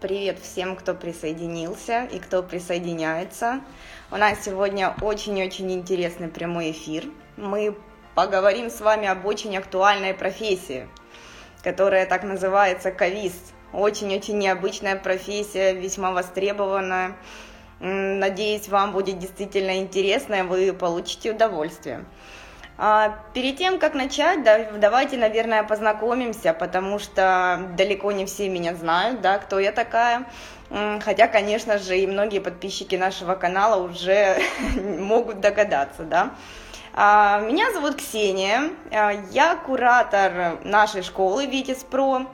Привет всем, кто присоединился и кто присоединяется. У нас сегодня очень-очень интересный прямой эфир. Мы поговорим с вами об очень актуальной профессии, которая так называется кавист. Очень-очень необычная профессия, весьма востребованная. Надеюсь, вам будет действительно интересно, и вы получите удовольствие. А, перед тем, как начать, да, давайте, наверное, познакомимся, потому что далеко не все меня знают, да, кто я такая. Хотя, конечно же, и многие подписчики нашего канала уже могут догадаться, да. А, меня зовут Ксения, а, я куратор нашей школы Витис Про,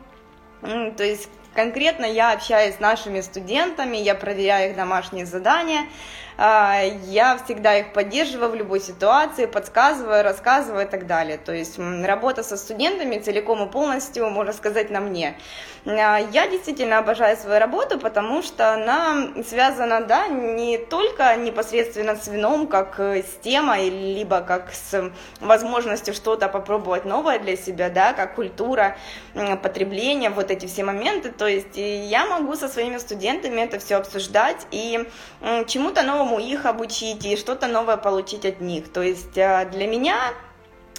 то есть конкретно я общаюсь с нашими студентами, я проверяю их домашние задания, я всегда их поддерживаю в любой ситуации, подсказываю, рассказываю и так далее. То есть работа со студентами целиком и полностью, можно сказать, на мне. А, я действительно обожаю свою работу, потому что она связана, да, не только непосредственно с вином, как с темой, либо как с возможностью что-то попробовать новое для себя, да, как культура потребления, вот эти все моменты. То есть я могу со своими студентами это все обсуждать и чему-то новому новому их обучить и что-то новое получить от них. То есть э, для меня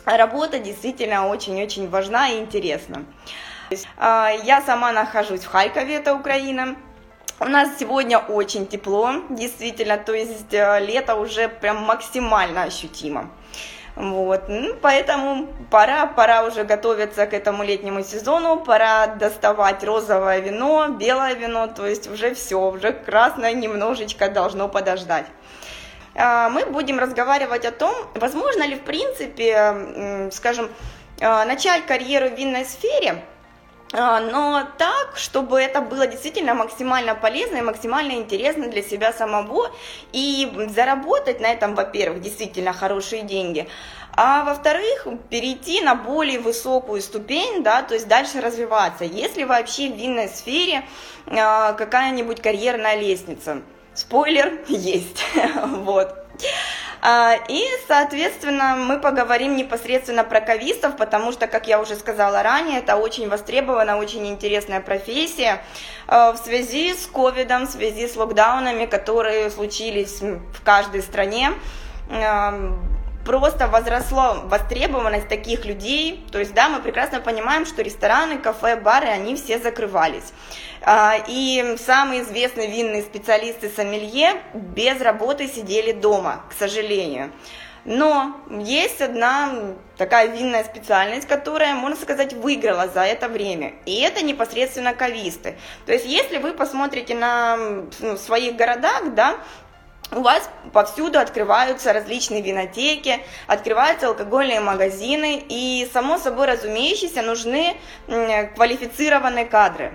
работа действительно очень-очень важна и интересна. Э, я сама нахожусь в Харькове, это Украина. У нас сегодня очень тепло, действительно, то есть э, лето уже прям максимально ощутимо. Вот, ну, поэтому пора, пора уже готовиться к этому летнему сезону, пора доставать розовое вино, белое вино, то есть уже все, уже красное немножечко должно подождать. А, мы будем разговаривать о том, возможно ли в принципе, скажем, а, начать карьеру в винной сфере – но так, чтобы это было действительно максимально полезно и максимально интересно для себя самого, и заработать на этом, во-первых, действительно хорошие деньги, а во-вторых, перейти на более высокую ступень, да, то есть дальше развиваться, если вообще в винной сфере а, какая-нибудь карьерная лестница. Спойлер есть, вот. А, и, соответственно, мы поговорим непосредственно про ковистов, потому что, как я уже сказала ранее, это очень востребована, очень интересная профессия а, в связи с ковидом, в связи с локдаунами, которые случились в каждой стране просто возросла востребованность таких людей. То есть, да, мы прекрасно понимаем, что рестораны, кафе, бары, они все закрывались. А, и самые известные винные специалисты сомелье без работы сидели дома, к сожалению. Но есть одна такая винная специальность, которая, можно сказать, выиграла за это время. И это непосредственно кависты. То есть, если вы посмотрите на ну, своих городах, да, у вас повсюду открываются различные винотеки, открываются алкогольные магазины, и, само собой разумеющееся, нужны квалифицированные кадры.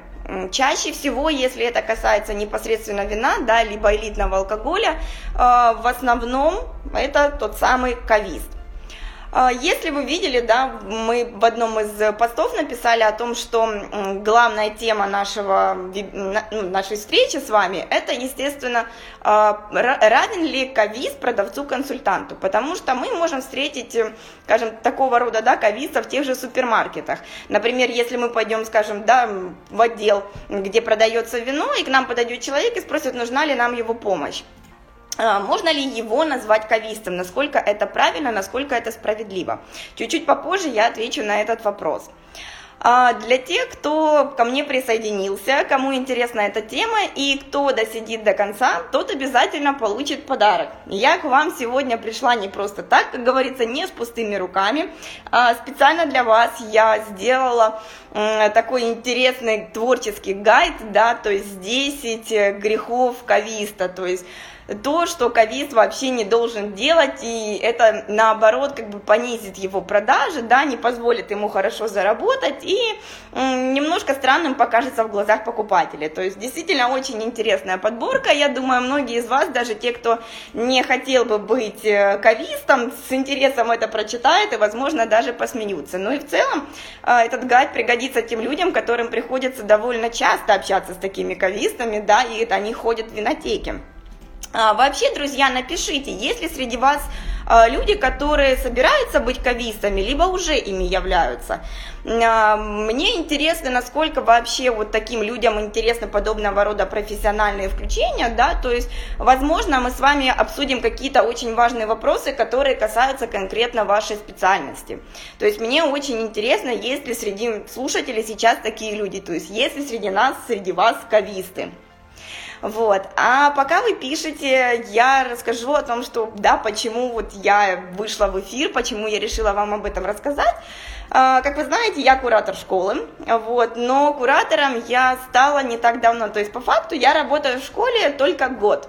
Чаще всего, если это касается непосредственно вина, да, либо элитного алкоголя, э, в основном это тот самый кавист. А, если вы видели, да, мы в одном из постов написали о том, что главная тема нашего, ну, нашей встречи с вами, это, естественно, а, равен ли ковиз продавцу-консультанту, потому что мы можем встретить, э, скажем, такого рода, да, ковиста в тех же супермаркетах. Например, если мы пойдем, скажем, да, в отдел, где продается вино, и к нам подойдет человек и спросит, нужна ли нам его помощь. А, можно ли его назвать кавистом? Насколько это правильно, насколько это справедливо? Чуть-чуть попозже я отвечу на этот вопрос. А, для тех, кто ко мне присоединился, кому интересна эта тема и кто досидит до конца, тот обязательно получит подарок. Я к вам сегодня пришла не просто так, как говорится, не с пустыми руками. А специально для вас я сделала такой интересный творческий гайд, да, то есть 10 грехов кависта, то есть то, что кавист вообще не должен делать, и это наоборот как бы понизит его продажи, да, не позволит ему хорошо заработать и немножко странным покажется в глазах покупателей. То есть действительно очень интересная подборка, я думаю, многие из вас, даже те, кто не хотел бы быть э, кавистом, с интересом это прочитают и, возможно, даже посмеются. Ну и в целом э, этот гайд пригодится тем людям, которым приходится довольно часто общаться с такими кавистами, да, и они ходят в винотеки. А, вообще, друзья, напишите, есть ли среди вас а, люди, которые собираются быть кавистами, либо уже ими являются. А, мне интересно, насколько вообще вот таким людям интересны подобного рода профессиональные включения, да, то есть, возможно, мы с вами обсудим какие-то очень важные вопросы, которые касаются конкретно вашей специальности. То есть, мне очень интересно, есть ли среди слушателей сейчас такие люди, то есть, есть ли среди нас, среди вас кависты. Вот. А пока вы пишете, я расскажу о том, что, да, почему вот я вышла в эфир, почему я решила вам об этом рассказать. А, как вы знаете, я куратор школы, вот, но куратором я стала не так давно, то есть по факту я работаю в школе только год.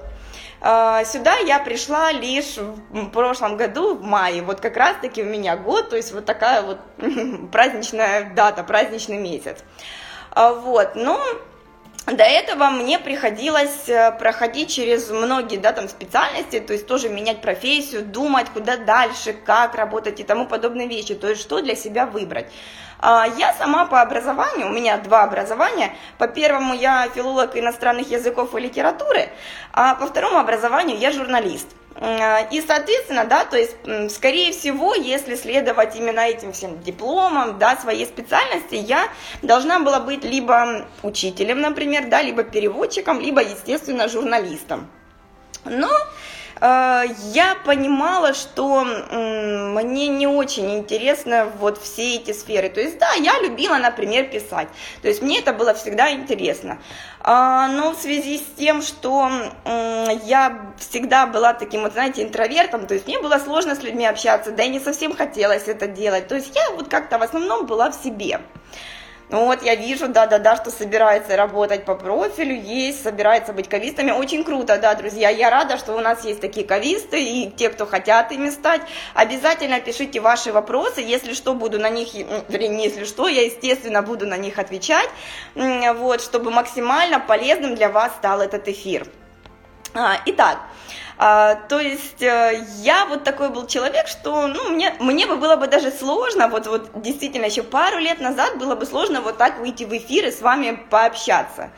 А, сюда я пришла лишь в прошлом году, в мае, вот как раз-таки у меня год, то есть вот такая вот праздничная дата, праздничный месяц. А, вот, но до этого мне приходилось э, проходить через многие да, там, специальности, то есть тоже менять профессию, думать, куда дальше, как работать и тому подобные вещи, то есть что для себя выбрать. А, я сама по образованию, у меня два образования. По первому я филолог иностранных языков и литературы, а по второму образованию я журналист. И, соответственно, да, то есть, скорее всего, если следовать именно этим всем дипломам, да, своей специальности, я должна была быть либо учителем, например, да, либо переводчиком, либо, естественно, журналистом. Но я понимала, что мне не очень интересно вот все эти сферы. То есть, да, я любила, например, писать. То есть, мне это было всегда интересно. А, но в связи с тем, что я всегда была таким, вот, знаете, интровертом, то есть, мне было сложно с людьми общаться, да и не совсем хотелось это делать. То есть, я вот как-то в основном была в себе. Ну вот я вижу, да-да-да, что собирается работать по профилю, есть, собирается быть кавистами. Очень круто, да, друзья. Я рада, что у нас есть такие кависты и те, кто хотят ими стать. Обязательно пишите ваши вопросы. Если что, буду на них, вернее, если что, я, естественно, буду на них отвечать, вот, чтобы максимально полезным для вас стал этот эфир. А, итак, а, то есть э, я вот такой был человек, что ну, мне, мне бы было бы даже сложно, вот, вот действительно еще пару лет назад было бы сложно вот так выйти в эфир и с вами пообщаться.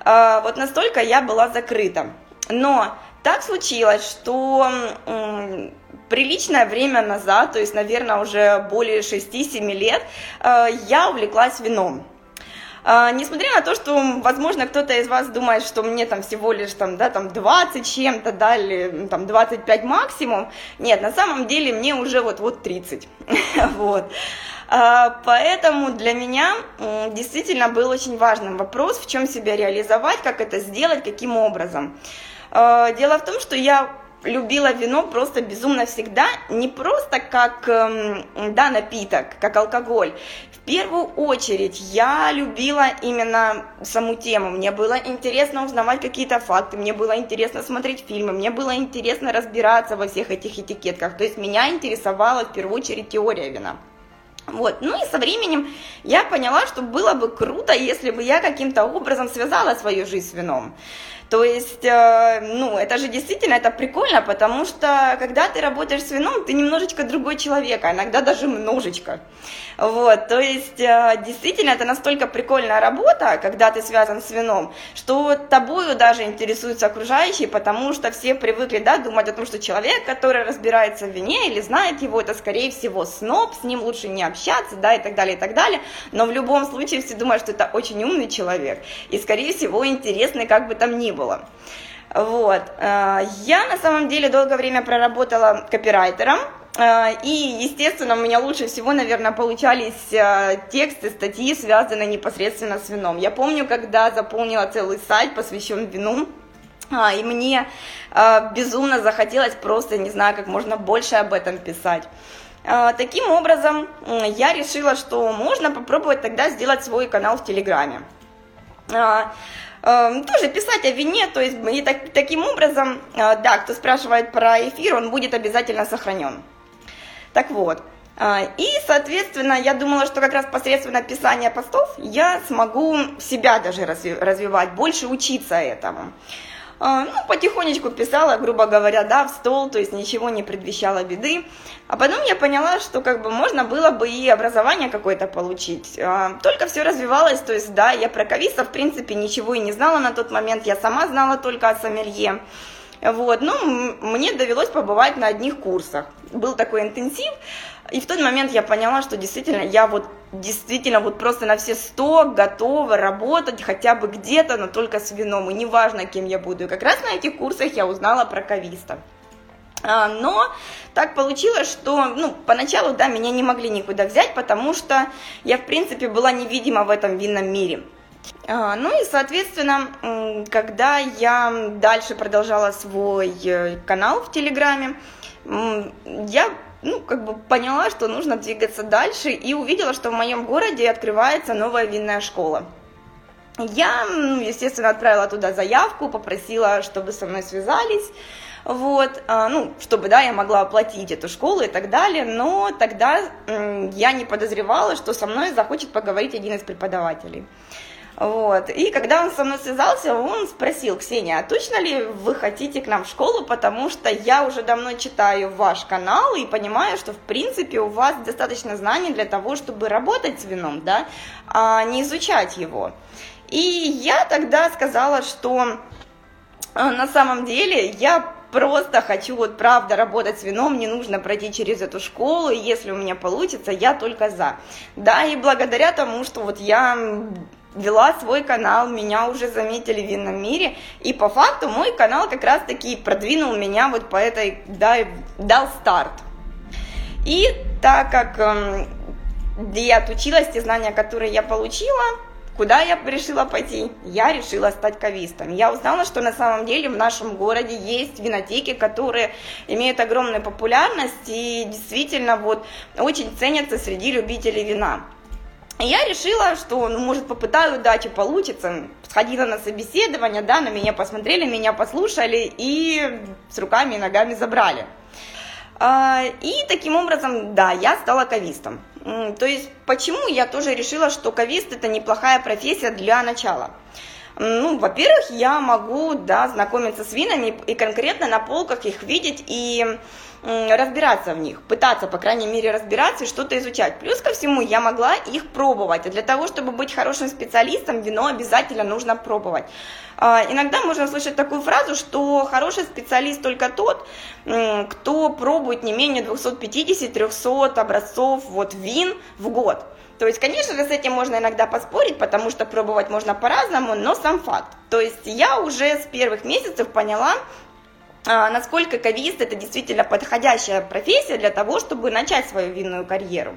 А, вот настолько я была закрыта. Но так случилось, что приличное время назад, то есть, наверное, уже более 6-7 лет, э, я увлеклась вином. А, несмотря на то, что, возможно, кто-то из вас думает, что мне там всего лишь там, да, там 20 чем-то, да, или там 25 максимум, нет, на самом деле мне уже вот-вот 30, вот. А, поэтому для меня действительно был очень важным вопрос, в чем себя реализовать, как это сделать, каким образом. А, дело в том, что я любила вино просто безумно всегда, не просто как эм, да, напиток, как алкоголь. В первую очередь я любила именно саму тему. Мне было интересно узнавать какие-то факты, мне было интересно смотреть фильмы, мне было интересно разбираться во всех этих этикетках. То есть меня интересовала в первую очередь теория вина. Вот. Ну и со временем я поняла, что было бы круто, если бы я каким-то образом связала свою жизнь с вином. То есть, э, ну, это же действительно, это прикольно, потому что, когда ты работаешь с вином, ты немножечко другой человек, а иногда даже множечко. Вот, то есть, э, действительно, это настолько прикольная работа, когда ты связан с вином, что тобою даже интересуются окружающие, потому что все привыкли, да, думать о том, что человек, который разбирается в вине или знает его, это, скорее всего, сноб, с ним лучше не общаться, да, и так далее, и так далее, но в любом случае все думают, что это очень умный человек, и, скорее всего, интересный, как бы там ни было. Вот. Э, я на самом деле долгое время проработала копирайтером, э, и, естественно, у меня лучше всего, наверное, получались э, тексты, статьи, связанные непосредственно с вином. Я помню, когда заполнила целый сайт, посвящен вину, и мне безумно захотелось просто, не знаю, как можно больше об этом писать. Таким образом, я решила, что можно попробовать тогда сделать свой канал в Телеграме. Э, тоже писать о вине, то есть и так, таким образом, э, да, кто спрашивает про эфир, он будет обязательно сохранен. Так вот, э, и, соответственно, я думала, что как раз посредством написания постов я смогу себя даже развивать, больше учиться этому. А, ну, потихонечку писала, грубо говоря, да, в стол, то есть ничего не предвещало беды. А потом я поняла, что как бы можно было бы и образование какое-то получить. А, только все развивалось, то есть, да, я про ковиса, в принципе, ничего и не знала на тот момент, я сама знала только о сомелье. Вот, ну, мне довелось побывать на одних курсах. Был такой интенсив, и в тот момент я поняла, что действительно я вот действительно вот просто на все сто готова работать хотя бы где-то, но только с вином, и неважно, кем я буду. И как раз на этих курсах я узнала про кависта. А, но так получилось, что, ну, поначалу, да, меня не могли никуда взять, потому что я, в принципе, была невидима в этом винном мире. А, ну и, соответственно, когда я дальше продолжала свой э, канал в Телеграме, я ну, как бы поняла, что нужно двигаться дальше и увидела, что в моем городе открывается новая винная школа. Я, ну, естественно, отправила туда заявку, попросила, чтобы со мной связались, вот, а, ну, чтобы, да, я могла оплатить эту школу и так далее, но тогда я не подозревала, что со мной захочет поговорить один из преподавателей. Вот. И когда он со мной связался, он спросил, Ксения, а точно ли вы хотите к нам в школу, потому что я уже давно читаю ваш канал и понимаю, что в принципе у вас достаточно знаний для того, чтобы работать с вином, да, а не изучать его. И я тогда сказала, что э, на самом деле я просто хочу вот правда работать с вином, мне нужно пройти через эту школу, и если у меня получится, я только за. Да, и благодаря тому, что вот я вела свой канал, меня уже заметили в винном мире, и по факту мой канал как раз-таки продвинул меня вот по этой, да, дал старт. И так как э, я отучилась, те знания, которые я получила, куда я решила пойти? Я решила стать кавистом. Я узнала, что на самом деле в нашем городе есть винотеки, которые имеют огромную популярность и действительно вот очень ценятся среди любителей вина. Я решила, что, ну, может, попытаю удачи, получится. Сходила на собеседование, да, на меня посмотрели, меня послушали и с руками и ногами забрали. А, и таким образом, да, я стала кавистом. То есть, почему я тоже решила, что кавист это неплохая профессия для начала? Ну, во-первых, я могу, да, знакомиться с винами и конкретно на полках их видеть и разбираться в них, пытаться, по крайней мере, разбираться и что-то изучать. Плюс ко всему, я могла их пробовать. А для того, чтобы быть хорошим специалистом, вино обязательно нужно пробовать. А, иногда можно слышать такую фразу, что хороший специалист только тот, кто пробует не менее 250-300 образцов вот, вин в год. То есть, конечно же, с этим можно иногда поспорить, потому что пробовать можно по-разному, но сам факт. То есть я уже с первых месяцев поняла, насколько кавист это действительно подходящая профессия для того, чтобы начать свою винную карьеру.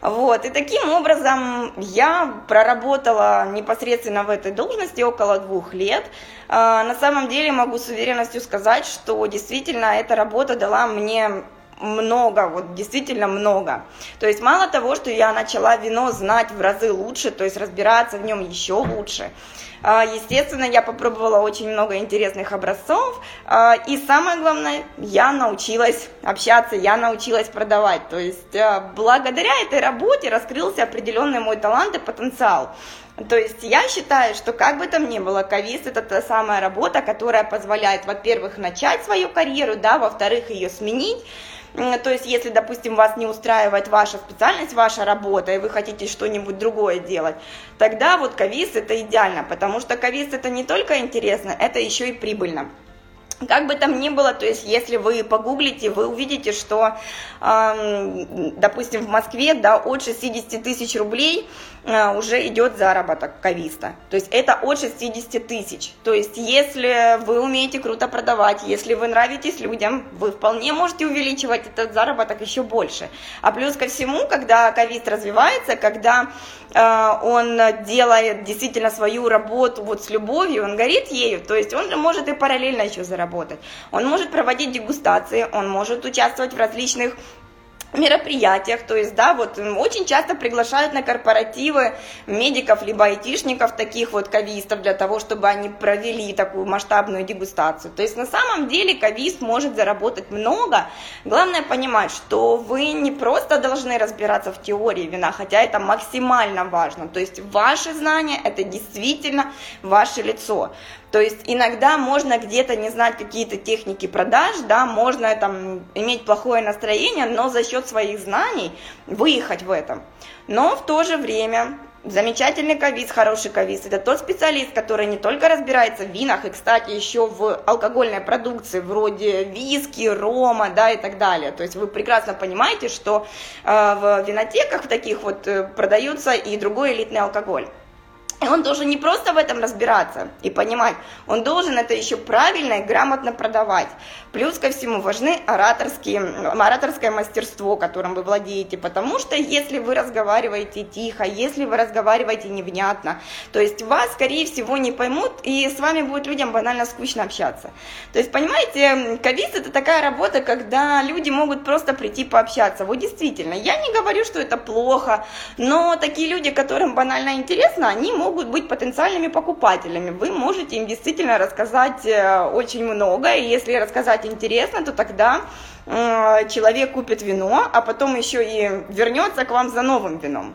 Вот, и таким образом я проработала непосредственно в этой должности около двух лет. А, на самом деле могу с уверенностью сказать, что действительно эта работа дала мне много, вот действительно много. То есть мало того, что я начала вино знать в разы лучше, то есть разбираться в нем еще лучше, а, естественно, я попробовала очень много интересных образцов, а, и самое главное, я научилась общаться, я научилась продавать. То есть а, благодаря этой работе раскрылся определенный мой талант и потенциал. То есть я считаю, что как бы там ни было, ковист это та самая работа, которая позволяет, во-первых, начать свою карьеру, да, во-вторых, ее сменить, то есть, если, допустим, вас не устраивает ваша специальность, ваша работа, и вы хотите что-нибудь другое делать, тогда вот ковис это идеально, потому что ковис это не только интересно, это еще и прибыльно. Как бы там ни было, то есть если вы погуглите, вы увидите, что, э, допустим, в Москве да, от 60 тысяч рублей уже идет заработок кависта. То есть это от 60 тысяч. То есть если вы умеете круто продавать, если вы нравитесь людям, вы вполне можете увеличивать этот заработок еще больше. А плюс ко всему, когда кавист развивается, когда э, он делает действительно свою работу вот с любовью, он горит ею, то есть он может и параллельно еще заработать работать. Он может проводить дегустации, он может участвовать в различных мероприятиях, то есть, да, вот очень часто приглашают на корпоративы медиков либо айтишников, таких вот кавистов, для того, чтобы они провели такую масштабную дегустацию. То есть, на самом деле, кавист может заработать много. Главное понимать, что вы не просто должны разбираться в теории вина, хотя это максимально важно. То есть, ваши знания – это действительно ваше лицо. То есть иногда можно где-то не знать какие-то техники продаж, да, можно там иметь плохое настроение, но за счет своих знаний выехать в этом. Но в то же время Замечательный ковиз, хороший ковиз. Это тот специалист, который не только разбирается в винах, и, кстати, еще в алкогольной продукции, вроде виски, рома, да, и так далее. То есть вы прекрасно понимаете, что э, в винотеках таких вот э, продается и другой элитный алкоголь. И он должен не просто в этом разбираться и понимать, он должен это еще правильно и грамотно продавать. Плюс ко всему важны ораторские, ораторское мастерство, которым вы владеете, потому что если вы разговариваете тихо, если вы разговариваете невнятно, то есть вас, скорее всего, не поймут, и с вами будет людям банально скучно общаться. То есть, понимаете, ковиз это такая работа, когда люди могут просто прийти пообщаться. Вот действительно, я не говорю, что это плохо, но такие люди, которым банально интересно, они могут могут быть потенциальными покупателями. Вы можете им действительно рассказать э, очень много, и если рассказать интересно, то тогда э, человек купит вино, а потом еще и вернется к вам за новым вином.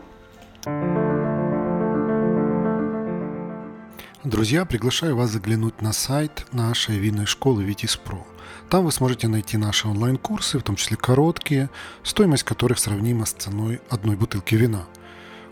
Друзья, приглашаю вас заглянуть на сайт нашей винной школы Витис Про. Там вы сможете найти наши онлайн-курсы, в том числе короткие, стоимость которых сравнима с ценой одной бутылки вина –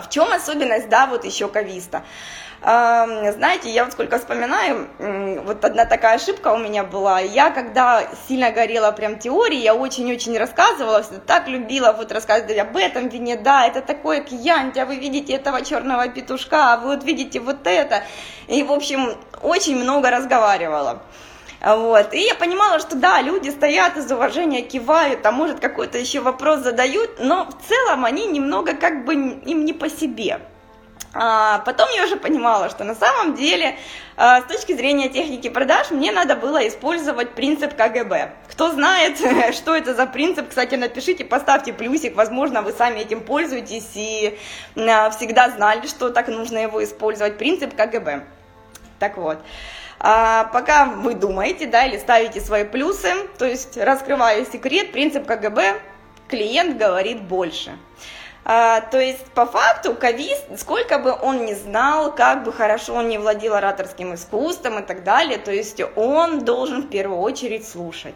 В чем особенность, да, вот еще кависта? Знаете, я вот сколько вспоминаю, вот одна такая ошибка у меня была. Я, когда сильно горела прям теорией, я очень-очень рассказывала, так любила вот рассказывать об этом вине, да, это такое кьянти, а вы видите этого черного петушка, а вы вот видите вот это. И, в общем, очень много разговаривала. Вот. И я понимала, что да, люди стоят из уважения, кивают, а может какой-то еще вопрос задают, но в целом они немного как бы им не по себе. А потом я уже понимала, что на самом деле а, с точки зрения техники продаж мне надо было использовать принцип КГБ. Кто знает, что это за принцип, кстати, напишите, поставьте плюсик, возможно, вы сами этим пользуетесь и а, всегда знали, что так нужно его использовать. Принцип КГБ. Так вот. А пока вы думаете, да, или ставите свои плюсы, то есть раскрывая секрет, принцип КГБ, клиент говорит больше. А, то есть, по факту, кавист, сколько бы он ни знал, как бы хорошо он не владел ораторским искусством и так далее, то есть он должен в первую очередь слушать.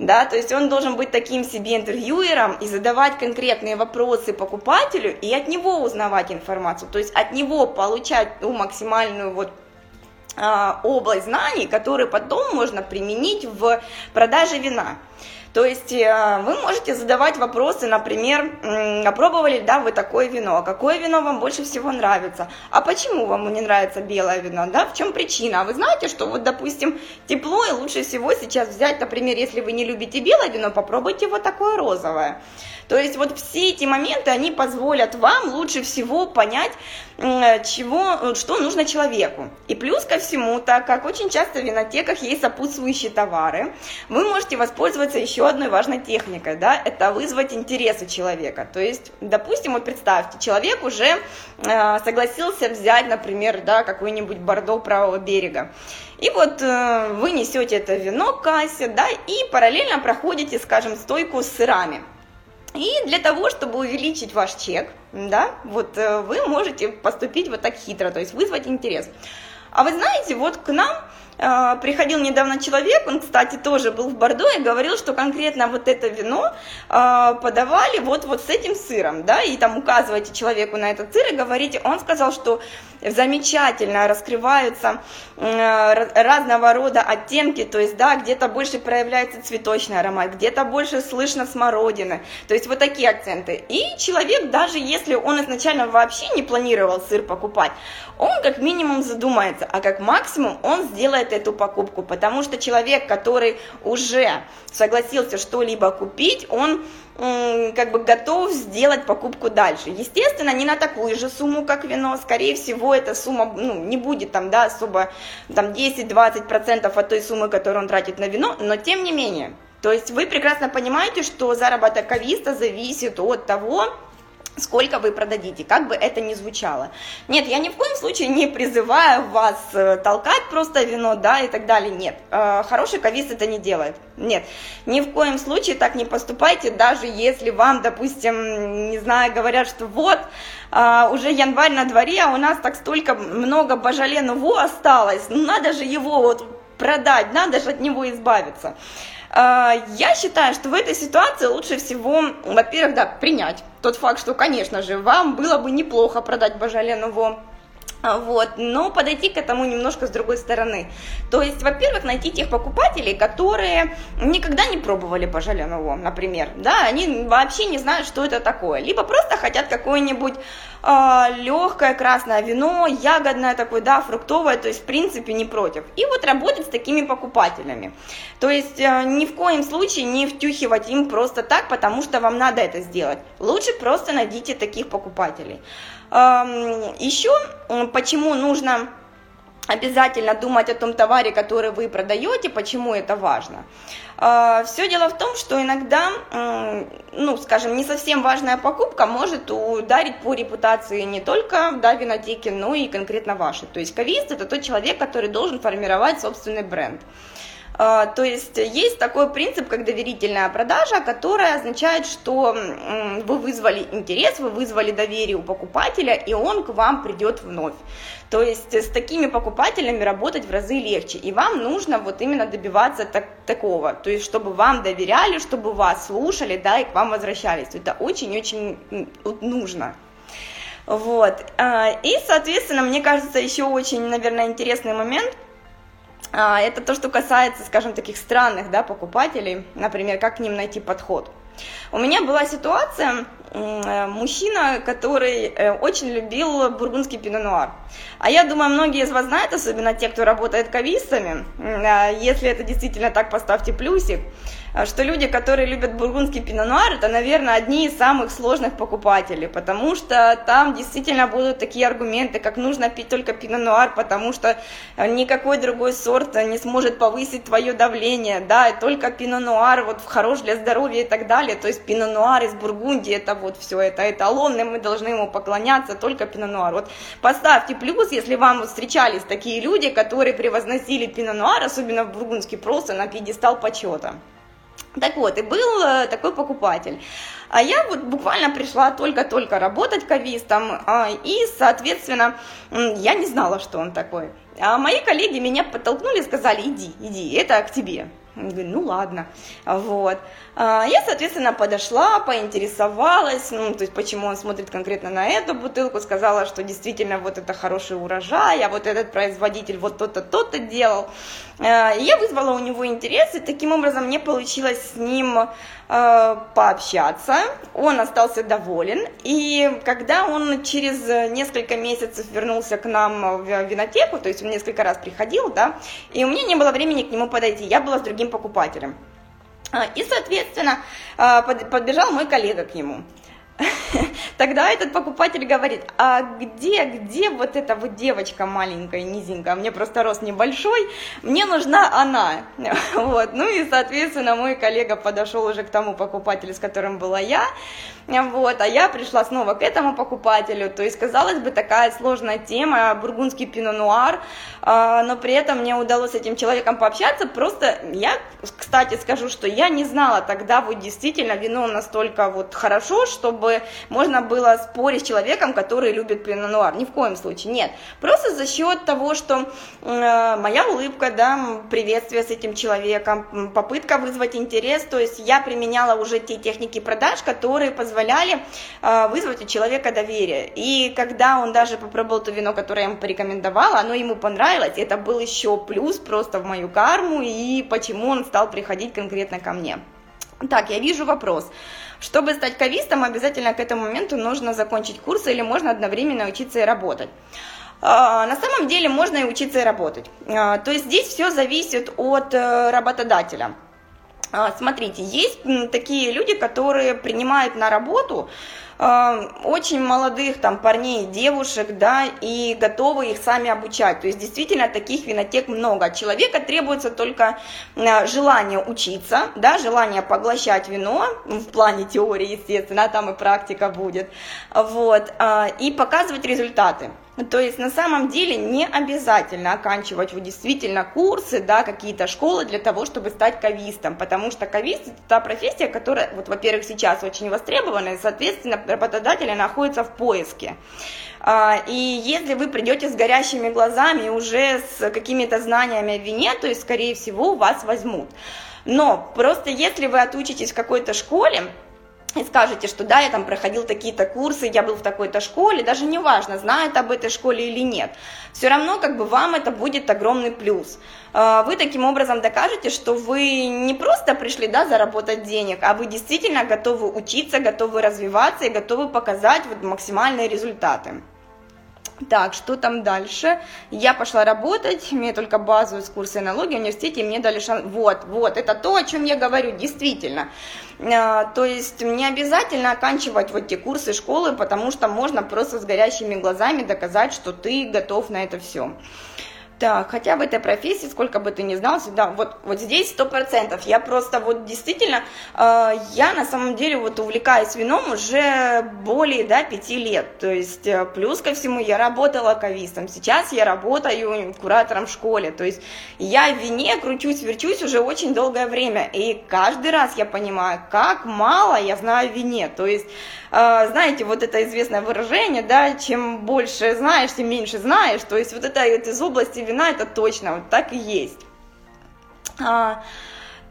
Да, то есть он должен быть таким себе интервьюером и задавать конкретные вопросы покупателю и от него узнавать информацию, то есть от него получать ту максимальную вот область знаний, которые потом можно применить в продаже вина. То есть э, вы можете задавать вопросы, например, опробовали да, вы такое вино, а какое вино вам больше всего нравится, а почему вам не нравится белое вино, да, в чем причина, а вы знаете, что вот, допустим, тепло и лучше всего сейчас взять, например, если вы не любите белое вино, попробуйте вот такое розовое. То есть вот все эти моменты, они позволят вам лучше всего понять, чего, что нужно человеку. И плюс ко всему, так как очень часто в винотеках есть сопутствующие товары, вы можете воспользоваться еще одной важной техникой, да, это вызвать интерес у человека. То есть, допустим, вот представьте, человек уже э, согласился взять, например, да, какой-нибудь бордо правого берега. И вот э, вы несете это вино к кассе, да, и параллельно проходите, скажем, стойку с сырами. И для того, чтобы увеличить ваш чек, да, вот э, вы можете поступить вот так хитро, то есть вызвать интерес. А вы знаете, вот к нам приходил недавно человек, он, кстати, тоже был в Бордо и говорил, что конкретно вот это вино э, подавали вот, вот с этим сыром, да, и там указываете человеку на этот сыр и говорите, он сказал, что замечательно раскрываются разного рода оттенки, то есть, да, где-то больше проявляется цветочный аромат, где-то больше слышно смородины, то есть вот такие акценты. И человек, даже если он изначально вообще не планировал сыр покупать, он как минимум задумается, а как максимум он сделает эту покупку, потому что человек, который уже согласился что-либо купить, он как бы готов сделать покупку дальше. Естественно, не на такую же сумму, как вино, скорее всего, эта сумма ну, не будет там, да, особо там 10-20% от той суммы, которую он тратит на вино, но тем не менее. То есть вы прекрасно понимаете, что заработок кависта зависит от того, сколько вы продадите, как бы это ни звучало. Нет, я ни в коем случае не призываю вас э, толкать просто вино, да, и так далее, нет. Э, хороший кавист это не делает, нет. Ни в коем случае так не поступайте, даже если вам, допустим, не знаю, говорят, что вот, э, уже январь на дворе, а у нас так столько много божале ново осталось, ну надо же его вот продать, надо же от него избавиться. А, я считаю, что в этой ситуации лучше всего, во-первых, да, принять тот факт, что, конечно же, вам было бы неплохо продать Бажаленову вот, но подойти к этому немножко с другой стороны. То есть, во-первых, найти тех покупателей, которые никогда не пробовали пожаленого, например, да, они вообще не знают, что это такое, либо просто хотят какое-нибудь э, легкое красное вино, ягодное такое, да, фруктовое, то есть, в принципе, не против. И вот работать с такими покупателями. То есть, э, ни в коем случае не втюхивать им просто так, потому что вам надо это сделать. Лучше просто найдите таких покупателей. Еще почему нужно обязательно думать о том товаре, который вы продаете, почему это важно. А, Все дело в том, что иногда, ну, скажем, не совсем важная покупка может ударить по репутации не только да, винотеки, но и конкретно вашей. То есть кавист – это тот человек, который должен формировать собственный бренд. А, то есть есть такой принцип, как доверительная продажа, которая означает, что вы вызвали интерес, вы вызвали доверие у покупателя, и он к вам придет вновь. То есть с такими покупателями работать в разы легче, и вам нужно вот именно добиваться так, такого, то есть чтобы вам доверяли, чтобы вас слушали, да, и к вам возвращались. Это очень-очень нужно. Вот. А, и, соответственно, мне кажется, еще очень, наверное, интересный момент – это то, что касается, скажем, таких странных да, покупателей, например, как к ним найти подход. У меня была ситуация, э, мужчина, который э, очень любил бургундский пино-нуар. А я думаю, многие из вас знают, особенно те, кто работает кавистами, а если это действительно так, поставьте плюсик. А что люди, которые любят бургундский пино-нуар, это, наверное, одни из самых сложных покупателей, потому что там действительно будут такие аргументы, как нужно пить только пино-нуар, потому что никакой другой сорт не сможет повысить твое давление, да, и только пино-нуар вот хорош для здоровья и так далее, то есть пино-нуар из Бургундии, это вот все, это эталонно, мы должны ему поклоняться, только пино-нуар. Вот поставьте плюс, если вам встречались такие люди, которые превозносили пино-нуар, особенно в бургундский просто на пьедестал почета. Так вот, и был э, такой покупатель. А я вот буквально пришла только-только работать кавистом, а, и, соответственно, я не знала, что он такой. А мои коллеги меня подтолкнули сказали, иди, иди, это к тебе. Говорю, ну ладно, вот. А, я, соответственно, подошла, поинтересовалась, ну, то есть, почему он смотрит конкретно на эту бутылку, сказала, что действительно вот это хороший урожай, а вот этот производитель вот то-то, то-то делал. А, я вызвала у него интерес, и таким образом мне получилось с ним а, пообщаться. Он остался доволен, и когда он через несколько месяцев вернулся к нам в винотеку, то есть он несколько раз приходил, да, и у меня не было времени к нему подойти, я была с другим покупателем. А, и, соответственно, а, подбежал мой коллега к нему. Тогда этот покупатель говорит, а где, где вот эта вот девочка маленькая, низенькая, мне просто рост небольшой, мне нужна она. Вот. Ну и, соответственно, мой коллега подошел уже к тому покупателю, с которым была я, вот, а я пришла снова к этому покупателю, то есть, казалось бы, такая сложная тема, бургундский пино-нуар, а, но при этом мне удалось с этим человеком пообщаться, просто я, кстати, скажу, что я не знала тогда вот действительно вино настолько вот хорошо, чтобы можно было спорить с человеком, который любит пино-нуар, ни в коем случае, нет, просто за счет того, что э, моя улыбка, да, приветствие с этим человеком, попытка вызвать интерес, то есть я применяла уже те техники продаж, которые позволяли э, вызвать у человека доверие. И когда он даже попробовал то вино, которое я ему порекомендовала, оно ему понравилось, это был еще плюс просто в мою карму, и почему он стал приходить конкретно ко мне. Так, я вижу вопрос. Чтобы стать кавистом, обязательно к этому моменту нужно закончить курсы или можно одновременно учиться и работать. А, на самом деле можно и учиться и работать. А, то есть здесь все зависит от э, работодателя. А, смотрите, есть такие люди, которые принимают на работу очень молодых там парней, девушек, да, и готовы их сами обучать. То есть действительно таких винотек много. Человека требуется только желание учиться, да, желание поглощать вино в плане теории, естественно, а там и практика будет, вот, и показывать результаты. То есть на самом деле не обязательно оканчивать вот действительно курсы, да, какие-то школы для того, чтобы стать кавистом, потому что кавист это та профессия, которая, вот, во-первых, сейчас очень востребована, и, соответственно, работодатели находятся в поиске. А, и если вы придете с горящими глазами, уже с какими-то знаниями о вине, то есть, скорее всего, вас возьмут. Но просто если вы отучитесь в какой-то школе, и скажете, что да, я там проходил такие-то курсы, я был в такой-то школе, даже не важно, знает об этой школе или нет, все равно как бы вам это будет огромный плюс. А, вы таким образом докажете, что вы не просто пришли, да, заработать денег, а вы действительно готовы учиться, готовы развиваться и готовы показать вот максимальные результаты. Так, что там дальше? Я пошла работать, мне только базовые курсы налоги в университете, мне дали шанс. Вот, вот, это то, о чем я говорю, действительно. А, то есть не обязательно оканчивать вот те курсы школы, потому что можно просто с горящими глазами доказать, что ты готов на это все. Так, хотя в этой профессии, сколько бы ты ни знал, всегда, вот, вот здесь сто процентов. Я просто вот действительно, э, я на самом деле вот увлекаюсь вином уже более, да, пяти лет. То есть э, плюс ко всему я работала кавистом, сейчас я работаю куратором в школе. То есть я в вине кручусь, верчусь уже очень долгое время. И каждый раз я понимаю, как мало я знаю о вине. То есть, знаете, вот это известное выражение, да, чем больше знаешь, тем меньше знаешь. То есть вот это вот из области вина, это точно, вот так и есть. А,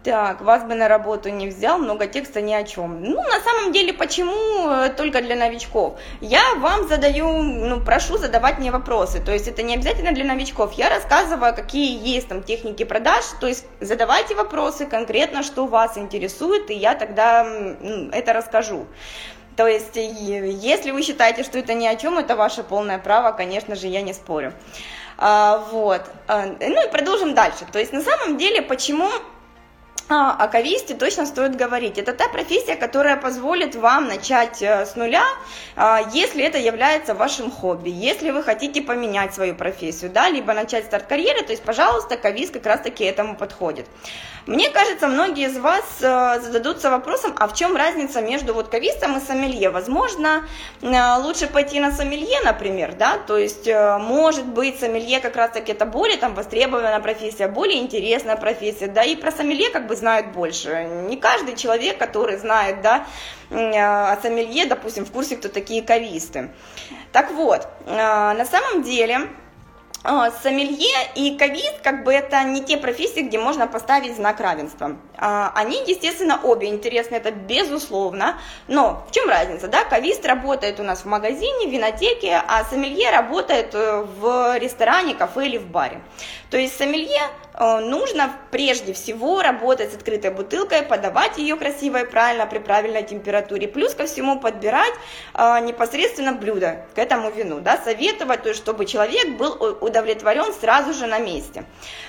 так, вас бы на работу не взял, много текста ни о чем. Ну, на самом деле, почему э, только для новичков? Я вам задаю, ну, прошу задавать мне вопросы, то есть это не обязательно для новичков. Я рассказываю, какие есть там техники продаж, то есть задавайте вопросы конкретно, что вас интересует, и я тогда ну, это расскажу. То есть, если вы считаете, что это ни о чем, это ваше полное право, конечно же, я не спорю. А, вот. А, ну и продолжим дальше. То есть на самом деле, почему о кависте точно стоит говорить. Это та профессия, которая позволит вам начать э, с нуля, если это является вашим хобби, если вы хотите поменять свою профессию, да, либо начать старт карьеры, то есть, пожалуйста, кавис как раз-таки этому подходит. Мне кажется, многие из вас э, зададутся вопросом, а в чем разница между вот кавистом и сомелье? Возможно, э, лучше пойти на сомелье, например, да, то есть, может быть, сомелье как раз-таки это более там востребованная профессия, более интересная профессия, да, и про сомелье как бы знают больше. Не каждый человек, который знает, да, о сомелье, допустим, в курсе, кто такие кависты. Так вот, на самом деле, а, сомелье и кавист, как бы это не те профессии, где можно поставить знак равенства. А, они, естественно, обе интересны, это безусловно. Но в чем разница, да? Кавист работает у нас в магазине, в винотеке, а сомелье работает э, в ресторане, кафе или в баре. То есть сомелье Э, нужно прежде всего работать с открытой бутылкой, подавать ее красиво и правильно при правильной температуре. Плюс ко всему подбирать э, непосредственно блюдо к этому вину, да, советовать, то есть, чтобы человек был удовлетворен сразу же на месте.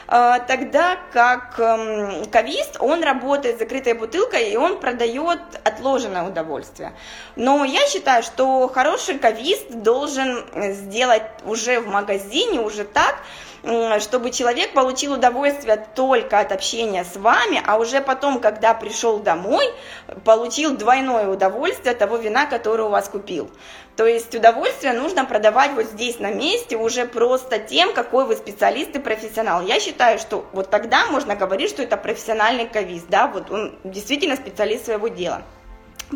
А, тогда как эм, кавист, он работает с закрытой бутылкой, и он продает отложенное удовольствие. Но я считаю, что хороший кавист должен сделать уже в магазине, уже так, чтобы человек получил удовольствие только от общения с вами, а уже потом, когда пришел домой, получил двойное удовольствие от того вина, которое у вас купил. То есть удовольствие нужно продавать вот здесь на месте уже просто тем, какой вы специалист и профессионал. Я считаю, что вот тогда можно говорить, что это профессиональный кавист, да, вот он действительно специалист своего дела.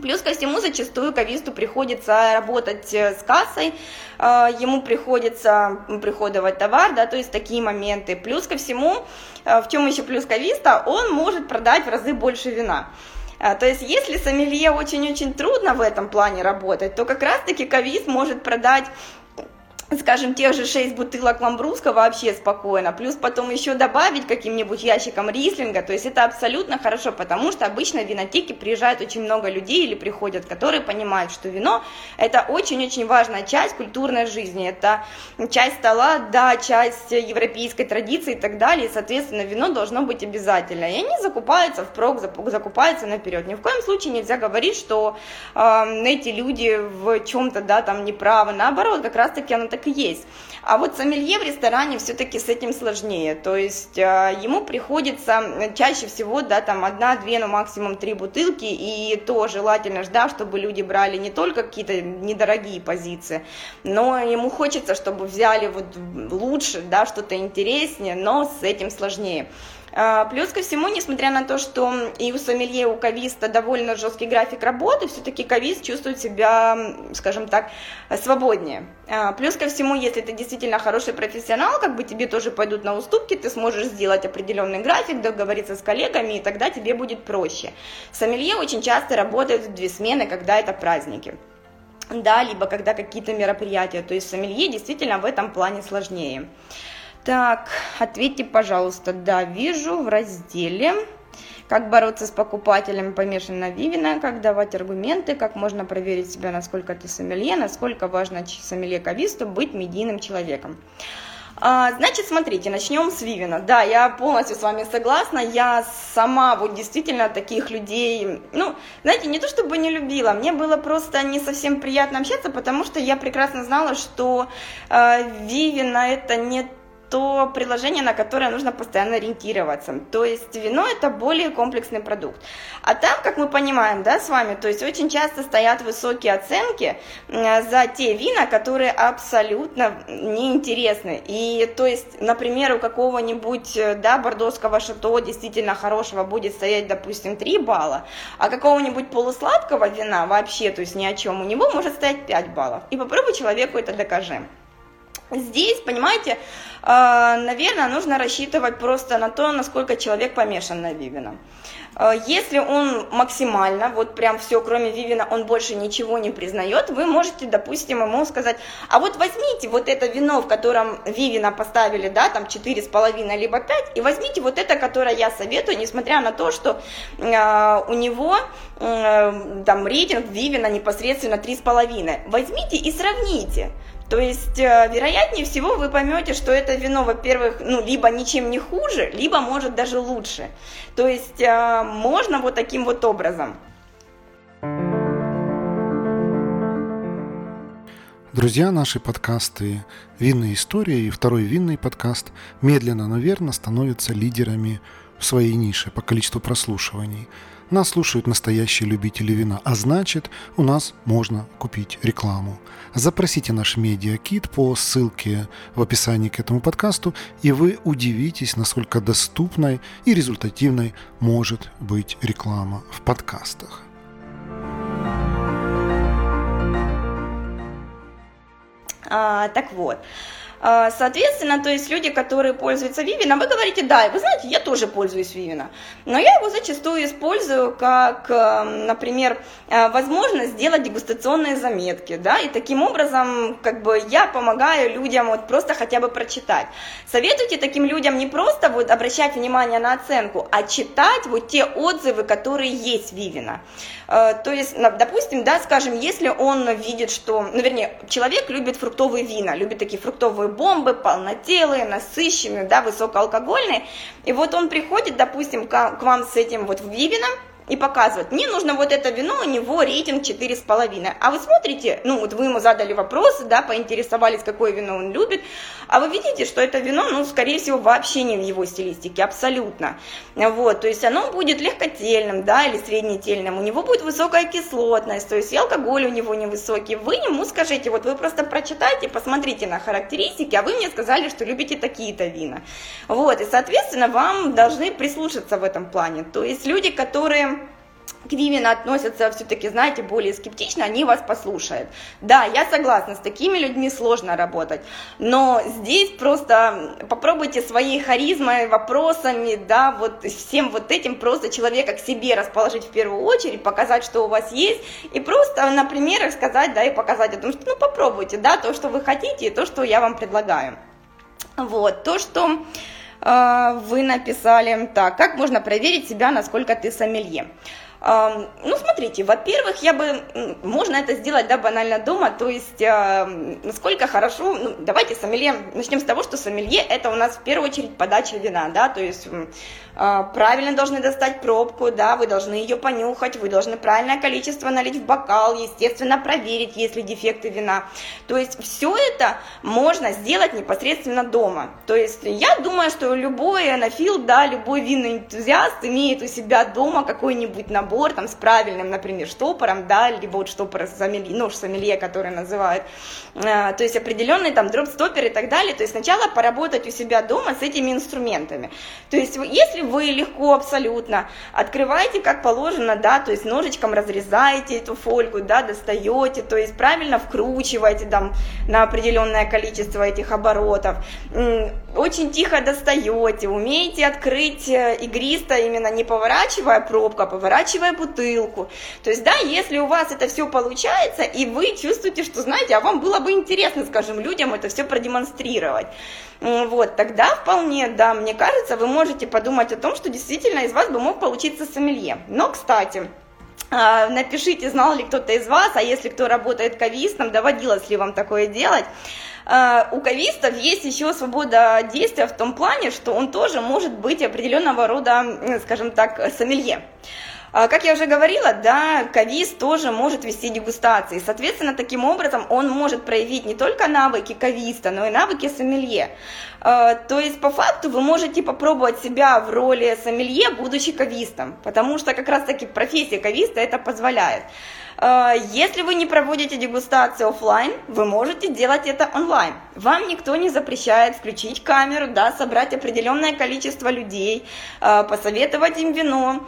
Плюс ко всему зачастую кависту приходится работать э, с кассой, э, ему приходится приходовать товар, да, то есть такие моменты. Плюс ко всему, э, в чем еще плюс кависта, он может продать в разы больше вина. То есть, если сомелье очень-очень трудно в этом плане работать, то как раз-таки кавист может продать скажем, тех же 6 бутылок ламбруска вообще спокойно, плюс потом еще добавить каким-нибудь ящиком рислинга, то есть это абсолютно хорошо, потому что обычно в винотеки приезжает очень много людей или приходят, которые понимают, что вино это очень-очень важная часть культурной жизни, это часть стола, да, часть европейской традиции и так далее, и, соответственно, вино должно быть обязательно, и они закупаются впрок, закупаются наперед. Ни в коем случае нельзя говорить, что э, эти люди в чем-то, да, там неправы, наоборот, как раз-таки оно так так и есть. А вот сомелье в ресторане все-таки с этим сложнее, то есть а, ему приходится чаще всего, да, там одна, две, ну максимум три бутылки, и то желательно, да, чтобы люди брали не только какие-то недорогие позиции, но ему хочется, чтобы взяли вот лучше, да, что-то интереснее, но с этим сложнее. А, плюс ко всему, несмотря на то, что и у сомелье, и у кависта довольно жесткий график работы, все-таки кавист чувствует себя, скажем так, свободнее. А, плюс ко всему, если ты действительно хороший профессионал, как бы тебе тоже пойдут на уступки, ты сможешь сделать определенный график, договориться с коллегами, и тогда тебе будет проще. Сомелье очень часто работает в две смены, когда это праздники да, либо когда какие-то мероприятия, то есть сомелье действительно в этом плане сложнее. Так, ответьте, пожалуйста. Да, вижу в разделе как бороться с покупателем помешан на Вивина, как давать аргументы, как можно проверить себя, насколько ты сомелье, насколько важно сомелье кависту быть медийным человеком. А, значит, смотрите, начнем с Вивина. Да, я полностью с вами согласна. Я сама вот действительно таких людей, ну, знаете, не то чтобы не любила, мне было просто не совсем приятно общаться, потому что я прекрасно знала, что э, Вивина это не то приложение, на которое нужно постоянно ориентироваться. То есть вино это более комплексный продукт. А там, как мы понимаем, да, с вами, то есть очень часто стоят высокие оценки за те вина, которые абсолютно неинтересны. И то есть, например, у какого-нибудь, да, бордоского шато действительно хорошего будет стоять, допустим, 3 балла, а какого-нибудь полусладкого вина вообще, то есть ни о чем, у него может стоять 5 баллов. И попробуй человеку это докажи. Здесь, понимаете, наверное, нужно рассчитывать просто на то, насколько человек помешан на Вивина. А, если он максимально, вот прям все, кроме Вивина, он больше ничего не признает, вы можете, допустим, ему сказать, а вот возьмите вот это вино, в котором Вивина поставили, да, там 4,5 либо 5, и возьмите вот это, которое я советую, несмотря на то, что э, у него э, там рейтинг Вивина непосредственно 3,5. Возьмите и сравните. То есть, э, вероятнее всего, вы поймете, что это вино, во-первых, ну, либо ничем не хуже, либо может даже лучше. То есть, э, можно вот таким вот образом. Друзья, наши подкасты «Винные истории» и второй винный подкаст медленно, но верно становятся лидерами в своей нише по количеству прослушиваний – нас слушают настоящие любители вина, а значит, у нас можно купить рекламу. Запросите наш медиакит по ссылке в описании к этому подкасту, и вы удивитесь, насколько доступной и результативной может быть реклама в подкастах. А, так вот. А, соответственно, то есть люди, которые пользуются Vivino, вы говорите, да, вы знаете, я тоже пользуюсь Vivino, но я его зачастую использую как, эм, например, э, возможность сделать дегустационные заметки, да, и таким образом, как бы, я помогаю людям вот просто хотя бы прочитать. Советуйте таким людям не просто вот обращать внимание на оценку, а читать вот те отзывы, которые есть в Vivino. Э, то есть, допустим, да, скажем, если он видит, что, ну, вернее, человек любит фруктовые вина, любит такие фруктовые вкусовые бомбы, полнотелые, насыщенные, да, высокоалкогольные. И вот он приходит, допустим, к вам с этим вот вивином, и показывает, мне нужно вот это вино, у него рейтинг 4,5. А вы смотрите, ну вот вы ему задали вопросы, да, поинтересовались, какое вино он любит, а вы видите, что это вино, ну, скорее всего, вообще не в его стилистике, абсолютно. Вот, то есть оно будет легкотельным, да, или среднетельным, у него будет высокая кислотность, то есть и алкоголь у него невысокий. Вы ему скажите, вот вы просто прочитайте, посмотрите на характеристики, а вы мне сказали, что любите такие-то вина. Вот, и, соответственно, вам должны прислушаться в этом плане. То есть люди, которые к Вивина относятся все-таки, знаете, более скептично, они вас послушают. Да, я согласна, с такими людьми сложно работать, но здесь просто попробуйте своей харизмой, вопросами, да, вот всем вот этим просто человека к себе расположить в первую очередь, показать, что у вас есть, и просто на примерах сказать, да, и показать о том, что, ну, попробуйте, да, то, что вы хотите, и то, что я вам предлагаю. Вот, то, что э, вы написали, так, как можно проверить себя, насколько ты сомелье? Ну, смотрите, во-первых, я бы, можно это сделать, да, банально дома, то есть, насколько хорошо, ну, давайте сомелье, начнем с того, что сомелье это у нас в первую очередь подача вина, да, то есть а, правильно должны достать пробку, да, вы должны ее понюхать, вы должны правильное количество налить в бокал, естественно, проверить, есть ли дефекты вина. То есть все это можно сделать непосредственно дома. То есть я думаю, что любой анафил, да, любой винный энтузиаст имеет у себя дома какой-нибудь набор там с правильным, например, штопором, да, либо вот штопор сомелье, ну, сомелье, который называют, а, то есть определенный там дроп-стопер и так далее. То есть сначала поработать у себя дома с этими инструментами. То есть если вы легко абсолютно открываете как положено, да, то есть ножичком разрезаете эту фольгу, да, достаете, то есть правильно вкручиваете там на определенное количество этих оборотов, очень тихо достаете, умеете открыть э, игристо именно не поворачивая пробку, а поворачивая бутылку. То есть, да, если у вас это все получается, и вы чувствуете, что, знаете, а вам было бы интересно, скажем, людям это все продемонстрировать, вот, тогда вполне, да, мне кажется, вы можете подумать о том, что действительно из вас бы мог получиться сомелье. Но, кстати, а, напишите, знал ли кто-то из вас, а если кто работает кавистом, доводилось ли вам такое делать. А, у кавистов есть еще свобода действия в том плане, что он тоже может быть определенного рода, скажем так, сомелье. А, как я уже говорила, да, кавиз тоже может вести дегустации. Соответственно, таким образом он может проявить не только навыки кависта, но и навыки сомелье. А, то есть, по факту, вы можете попробовать себя в роли сомелье, будучи кавистом, потому что как раз-таки профессия кависта это позволяет. А, если вы не проводите дегустацию офлайн, вы можете делать это онлайн. Вам никто не запрещает включить камеру, да, собрать определенное количество людей, а, посоветовать им вино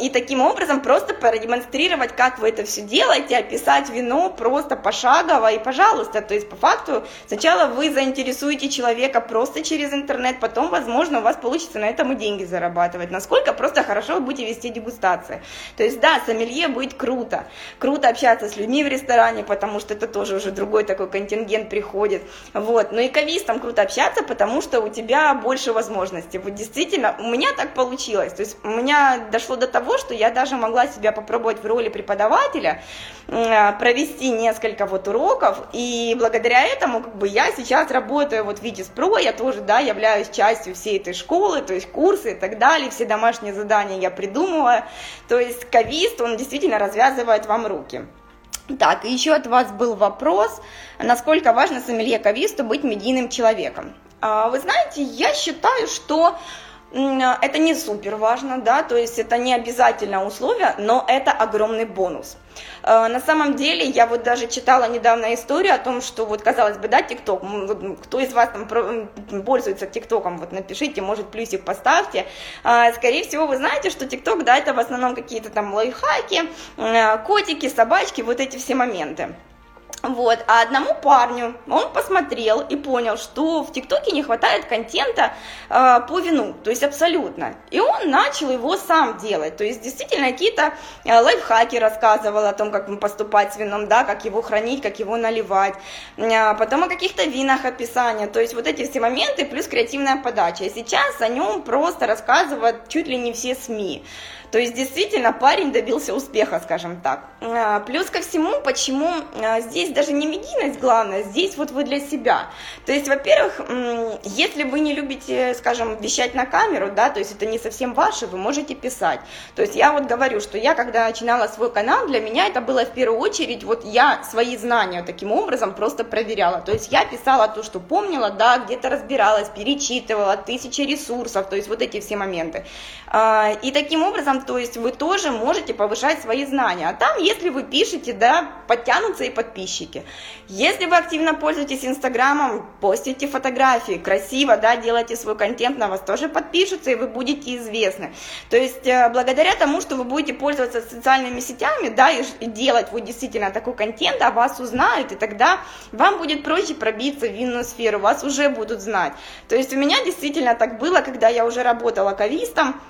и таким образом просто продемонстрировать, как вы это все делаете, описать вино просто пошагово и пожалуйста. То есть по факту сначала вы заинтересуете человека просто через интернет, потом, возможно, у вас получится на этом и деньги зарабатывать. Насколько просто хорошо вы будете вести дегустации. То есть да, сомелье будет круто круто общаться с людьми в ресторане, потому что это тоже уже другой такой контингент приходит, вот, но и кавистам круто общаться, потому что у тебя больше возможностей, вот действительно, у меня так получилось, то есть у меня дошло до того, что я даже могла себя попробовать в роли преподавателя, провести несколько вот уроков, и благодаря этому, как бы, я сейчас работаю вот в Витис Про, я тоже, да, являюсь частью всей этой школы, то есть курсы и так далее, все домашние задания я придумываю, то есть кавист, он действительно развязывает вам руки руки. Так, еще от вас был вопрос, насколько важно сомелье-кависту быть медийным человеком. А, вы знаете, я считаю, что это не супер важно, да, то есть это не обязательное условие, но это огромный бонус. Э, на самом деле, я вот даже читала недавно историю о том, что вот, казалось бы, да, ТикТок, кто из вас там пользуется ТикТоком, вот напишите, может, плюсик поставьте. Э, скорее всего, вы знаете, что ТикТок, да, это в основном какие-то там лайфхаки, котики, собачки, вот эти все моменты. Вот, а одному парню он посмотрел и понял, что в ТикТоке не хватает контента э, по вину, то есть абсолютно. И он начал его сам делать, то есть действительно какие-то э, лайфхаки рассказывал о том, как поступать с вином, да, как его хранить, как его наливать, э, потом о каких-то винах описания, то есть вот эти все моменты плюс креативная подача. И сейчас о нем просто рассказывают чуть ли не все СМИ. То есть действительно парень добился успеха, скажем так. Плюс ко всему, почему здесь даже не медийность главное, здесь вот вы для себя. То есть, во-первых, если вы не любите, скажем, вещать на камеру, да, то есть это не совсем ваше, вы можете писать. То есть я вот говорю, что я, когда начинала свой канал, для меня это было в первую очередь, вот я свои знания таким образом просто проверяла. То есть я писала то, что помнила, да, где-то разбиралась, перечитывала, тысячи ресурсов, то есть вот эти все моменты. А, и таким образом, то есть вы тоже можете повышать свои знания. А там, если вы пишете, да, подтянутся и подписчики. Если вы активно пользуетесь Инстаграмом, постите фотографии, красиво, да, делайте свой контент, на вас тоже подпишутся, и вы будете известны. То есть э, благодаря тому, что вы будете пользоваться социальными сетями, да, и делать вот действительно такой контент, а вас узнают, и тогда вам будет проще пробиться в винную сферу, вас уже будут знать. То есть у меня действительно так было, когда я уже работала кавистом,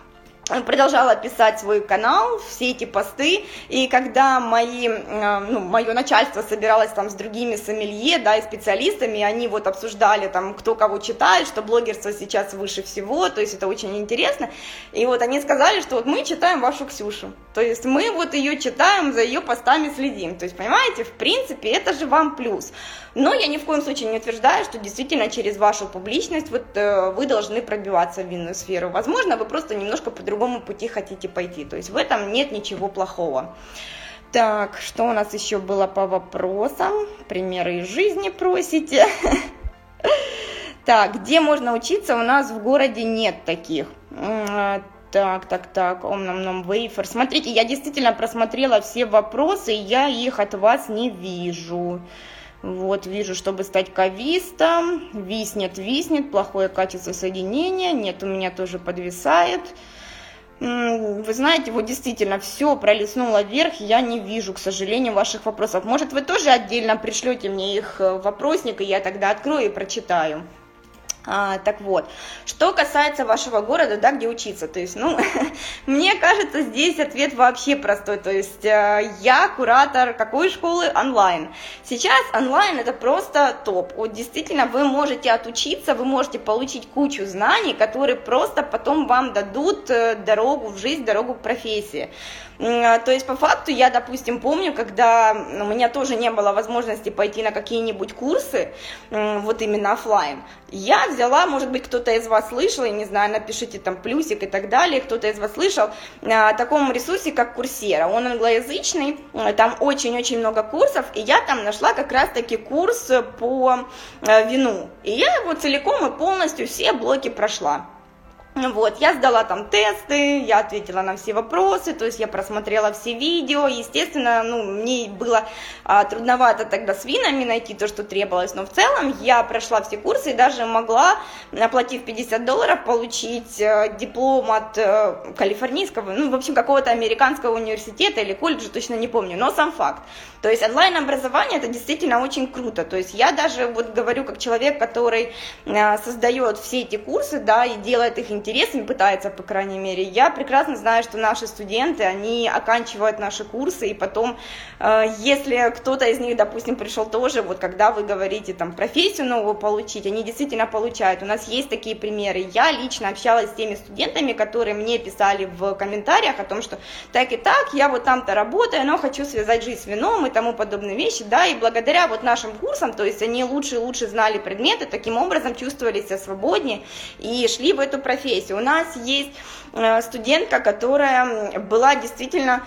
продолжала писать свой канал, все эти посты, и когда мои, э, ну, мое начальство собиралось там с другими сомелье, да, и специалистами, они вот обсуждали там, кто кого читает, что блогерство сейчас выше всего, то есть это очень интересно, и вот они сказали, что вот мы читаем вашу Ксюшу, то есть мы вот ее читаем, за ее постами следим, то есть, понимаете, в принципе, это же вам плюс, но я ни в коем случае не утверждаю, что действительно через вашу публичность вот э, вы должны пробиваться в винную сферу, возможно, вы просто немножко по-другому другому пути хотите пойти. То есть в этом нет ничего плохого. Так, что у нас еще было по вопросам? Примеры из жизни просите. Так, где можно учиться? У нас в городе нет таких. Так, так, так, ом нам вейфер. Смотрите, я действительно просмотрела все вопросы, я их от вас не вижу. Вот, вижу, чтобы стать кавистом. Виснет, виснет, плохое качество соединения. Нет, у меня тоже подвисает. Вы знаете, вот действительно все пролистнуло вверх, я не вижу, к сожалению, ваших вопросов. Может, вы тоже отдельно пришлете мне их в вопросник, и я тогда открою и прочитаю. А, так вот, что касается вашего города, да, где учиться, то есть, ну, мне кажется, здесь ответ вообще простой, то есть, э, я куратор какой школы? Онлайн. Сейчас онлайн это просто топ, вот действительно вы можете отучиться, вы можете получить кучу знаний, которые просто потом вам дадут э, дорогу в жизнь, дорогу к профессии. А, то есть, по факту, я, допустим, помню, когда у меня тоже не было возможности пойти на какие-нибудь курсы, вот именно офлайн, я взяла, может быть, кто-то из вас слышал, я не знаю, напишите там плюсик и так далее, кто-то из вас слышал о таком ресурсе, как Курсера. Он англоязычный, там очень-очень много курсов, и я там нашла как раз-таки курс по э, вину. И я его целиком и полностью все блоки прошла. Вот, я сдала там тесты, я ответила на все вопросы, то есть я просмотрела все видео, естественно, ну, мне было а, трудновато тогда с винами найти то, что требовалось, но в целом я прошла все курсы и даже могла, оплатив 50 долларов, получить а, диплом от а, калифорнийского, ну, в общем, какого-то американского университета или колледжа, точно не помню, но сам факт. То есть онлайн-образование это действительно очень круто, то есть я даже вот говорю как человек, который а, создает все эти курсы, да, и делает их интересными, интересами, пытается, по крайней мере. Я прекрасно знаю, что наши студенты, они оканчивают наши курсы, и потом, э, если кто-то из них, допустим, пришел тоже, вот когда вы говорите, там, профессию новую получить, они действительно получают. У нас есть такие примеры. Я лично общалась с теми студентами, которые мне писали в комментариях о том, что так и так, я вот там-то работаю, но хочу связать жизнь с вином и тому подобные вещи, да, и благодаря вот нашим курсам, то есть они лучше и лучше знали предметы, таким образом чувствовали себя свободнее и шли в эту профессию профессии. У нас есть э, студентка, которая была действительно,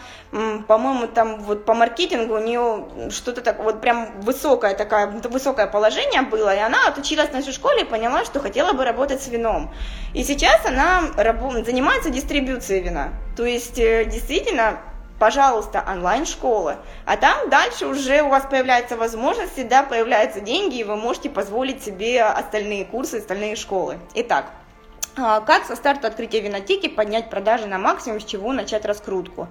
по-моему, там вот по маркетингу у нее что-то так вот прям высокое такое, высокое положение было, и она отучилась в нашей школе и поняла, что хотела бы работать с вином. И сейчас она занимается дистрибуцией вина. То есть э, действительно пожалуйста, онлайн-школы. А там дальше уже у вас появляются возможности, да, появляются деньги, и вы можете позволить себе остальные курсы, остальные школы. Итак, как со старта открытия винотеки поднять продажи на максимум, с чего начать раскрутку?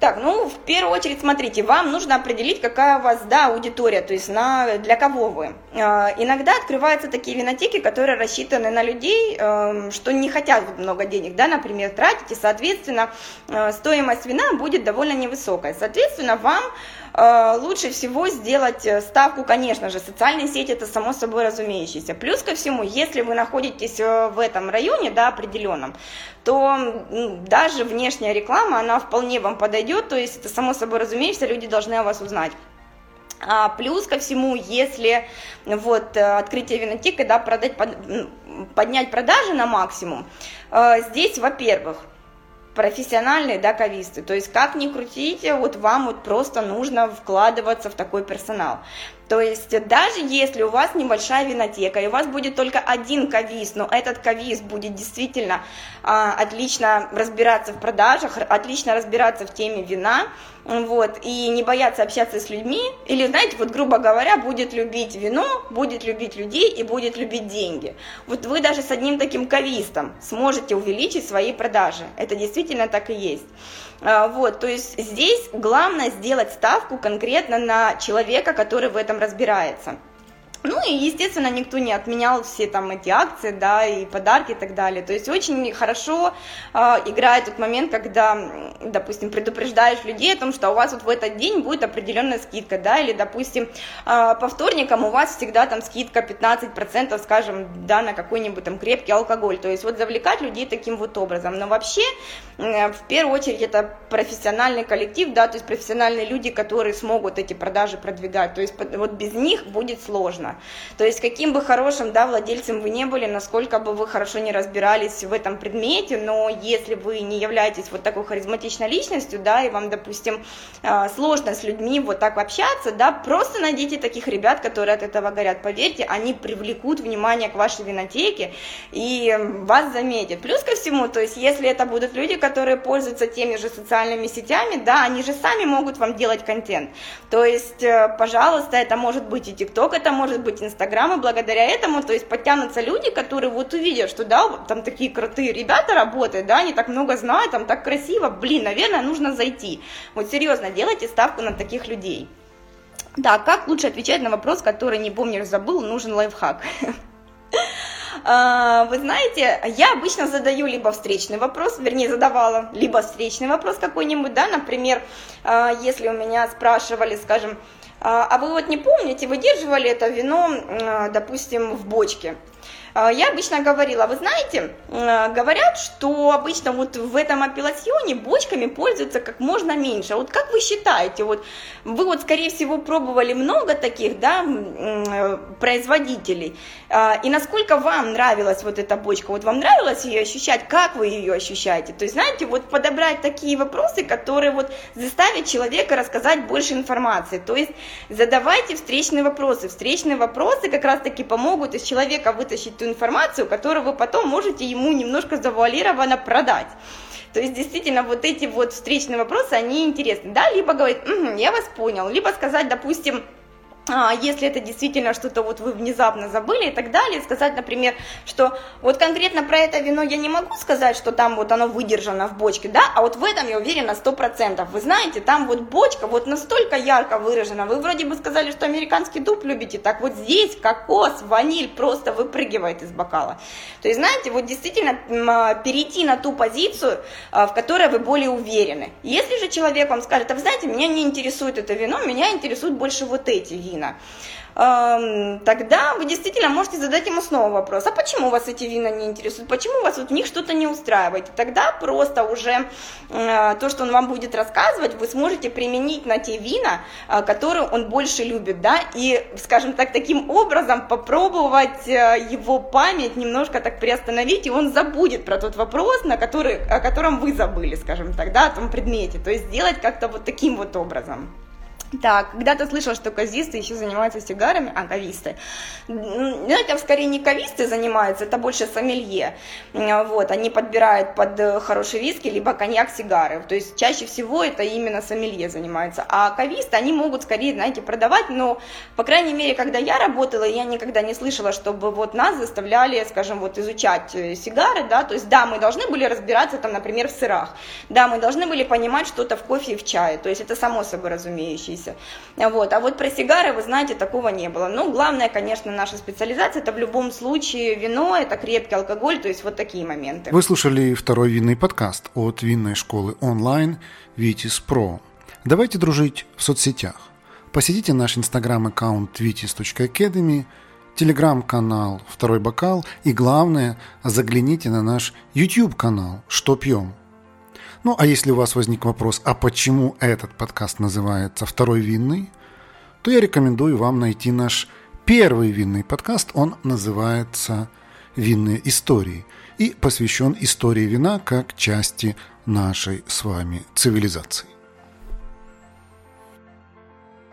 Так, ну, в первую очередь, смотрите, вам нужно определить, какая у вас, да, аудитория, то есть на, для кого вы. Э, иногда открываются такие винотеки, которые рассчитаны на людей, э, что не хотят много денег, да, например, тратить, и, соответственно, э, стоимость вина будет довольно невысокая. Соответственно, вам лучше всего сделать э, ставку, конечно же, социальные сети это само собой разумеющееся. Плюс ко всему, если вы находитесь э, в этом районе, да, определенном, то даже внешняя реклама, она вполне вам подойдет, то есть это само собой разумеющееся, люди должны о вас узнать. А плюс ко всему, если вот э, открытие винотеки, да, продать, под, поднять продажи на максимум, э, здесь, во-первых, профессиональные, да, кависты. То есть, как ни крутите, вот вам вот просто нужно вкладываться в такой персонал. То есть даже если у вас небольшая винотека, и у вас будет только один кавиз, но этот кавиз будет действительно а, отлично разбираться в продажах, отлично разбираться в теме вина, вот, и не бояться общаться с людьми, или, знаете, вот, грубо говоря, будет любить вино, будет любить людей и будет любить деньги. Вот вы даже с одним таким кавистом сможете увеличить свои продажи. Это действительно так и есть. А, вот, то есть здесь главное сделать ставку конкретно на человека, который в этом разбирается. Ну и, естественно, никто не отменял все там эти акции, да, и подарки и так далее. То есть очень хорошо э, играет тот момент, когда, допустим, предупреждаешь людей о том, что у вас вот в этот день будет определенная скидка, да, или, допустим, э, по вторникам у вас всегда там скидка 15%, скажем, да, на какой-нибудь там крепкий алкоголь. То есть вот завлекать людей таким вот образом. Но вообще, э, в первую очередь, это профессиональный коллектив, да, то есть профессиональные люди, которые смогут эти продажи продвигать. То есть вот без них будет сложно. То есть каким бы хорошим да, владельцем вы не были, насколько бы вы хорошо не разбирались в этом предмете, но если вы не являетесь вот такой харизматичной личностью, да, и вам, допустим, а, сложно с людьми вот так общаться, да, просто найдите таких ребят, которые от этого горят. Поверьте, они привлекут внимание к вашей винотеке и вас заметят. Плюс ко всему, то есть если это будут люди, которые пользуются теми же социальными сетями, да, они же сами могут вам делать контент. То есть, э, пожалуйста, это может быть и ТикТок, это может быть Инстаграм, и благодаря этому, то есть подтянутся люди, которые вот увидят, что да, там такие крутые ребята работают, да, они так много знают, там так красиво, блин, наверное, нужно зайти. Вот серьезно, делайте ставку на таких людей. Да, как лучше отвечать на вопрос, который не помнишь, забыл, нужен лайфхак. А, вы знаете, я обычно задаю либо встречный вопрос, вернее задавала, либо встречный вопрос какой-нибудь, да, например, а, если у меня спрашивали, скажем, а, а вы вот не помните, выдерживали это вино, допустим, в бочке. А, я обычно говорила, вы знаете, говорят, что обычно вот в этом апелласьоне бочками пользуются как можно меньше. Вот как вы считаете, вот вы вот скорее всего пробовали много таких, да, производителей, а, и насколько вам нравилась вот эта бочка, вот вам нравилось ее ощущать, как вы ее ощущаете? То есть, знаете, вот подобрать такие вопросы, которые вот заставят человека рассказать больше информации. То есть задавайте встречные вопросы. Встречные вопросы как раз-таки помогут из человека вытащить ту информацию, которую вы потом можете ему немножко завуалированно продать. То есть действительно вот эти вот встречные вопросы, они интересны, да, либо говорить, угу, я вас понял, либо сказать, допустим, если это действительно что-то вот вы внезапно забыли и так далее, сказать, например, что вот конкретно про это вино я не могу сказать, что там вот оно выдержано в бочке, да, а вот в этом я уверена 100%. Вы знаете, там вот бочка вот настолько ярко выражена, вы вроде бы сказали, что американский дуб любите, так вот здесь кокос, ваниль просто выпрыгивает из бокала. То есть, знаете, вот действительно а, перейти на ту позицию, а, в которой вы более уверены. Если же человек вам скажет, а вы знаете, меня не интересует это вино, меня интересует больше вот эти вина, вина, тогда вы действительно можете задать ему снова вопрос, а почему вас эти вина не интересуют, почему вас вот в них что-то не устраивает. И тогда просто уже э, то, что он вам будет рассказывать, вы сможете применить на те вина, э, которые он больше любит, да, и, скажем так, таким образом попробовать э, его память немножко так приостановить, и он забудет про тот вопрос, на который, о котором вы забыли, скажем так, да, о том предмете, то есть сделать как-то вот таким вот образом. Так, когда-то слышал, что казисты еще занимаются сигарами, а кависты. Ну, это скорее не кависты занимаются, это больше сомелье. Вот, они подбирают под э, хороший виски, либо коньяк, сигары. То есть чаще всего это именно сомелье занимается. А кависты, они могут скорее, знаете, продавать, но, по крайней мере, когда я работала, я никогда не слышала, чтобы вот нас заставляли, скажем, вот изучать э, сигары, да, то есть, да, мы должны были разбираться там, например, в сырах, да, мы должны были понимать что-то в кофе и в чае, то есть это само собой разумеющееся офисе. Вот. А вот про сигары, вы знаете, такого не было. Но главное, конечно, наша специализация, это в любом случае вино, это крепкий алкоголь, то есть вот такие моменты. Вы слушали второй винный подкаст от винной школы онлайн Vitis Pro. Давайте дружить в соцсетях. Посетите наш инстаграм-аккаунт vitis.academy, телеграм-канал «Второй бокал» и, главное, загляните на наш YouTube-канал «Что пьем?». Ну, а если у вас возник вопрос, а почему этот подкаст называется «Второй винный», то я рекомендую вам найти наш первый винный подкаст. Он называется «Винные истории» и посвящен истории вина как части нашей с вами цивилизации.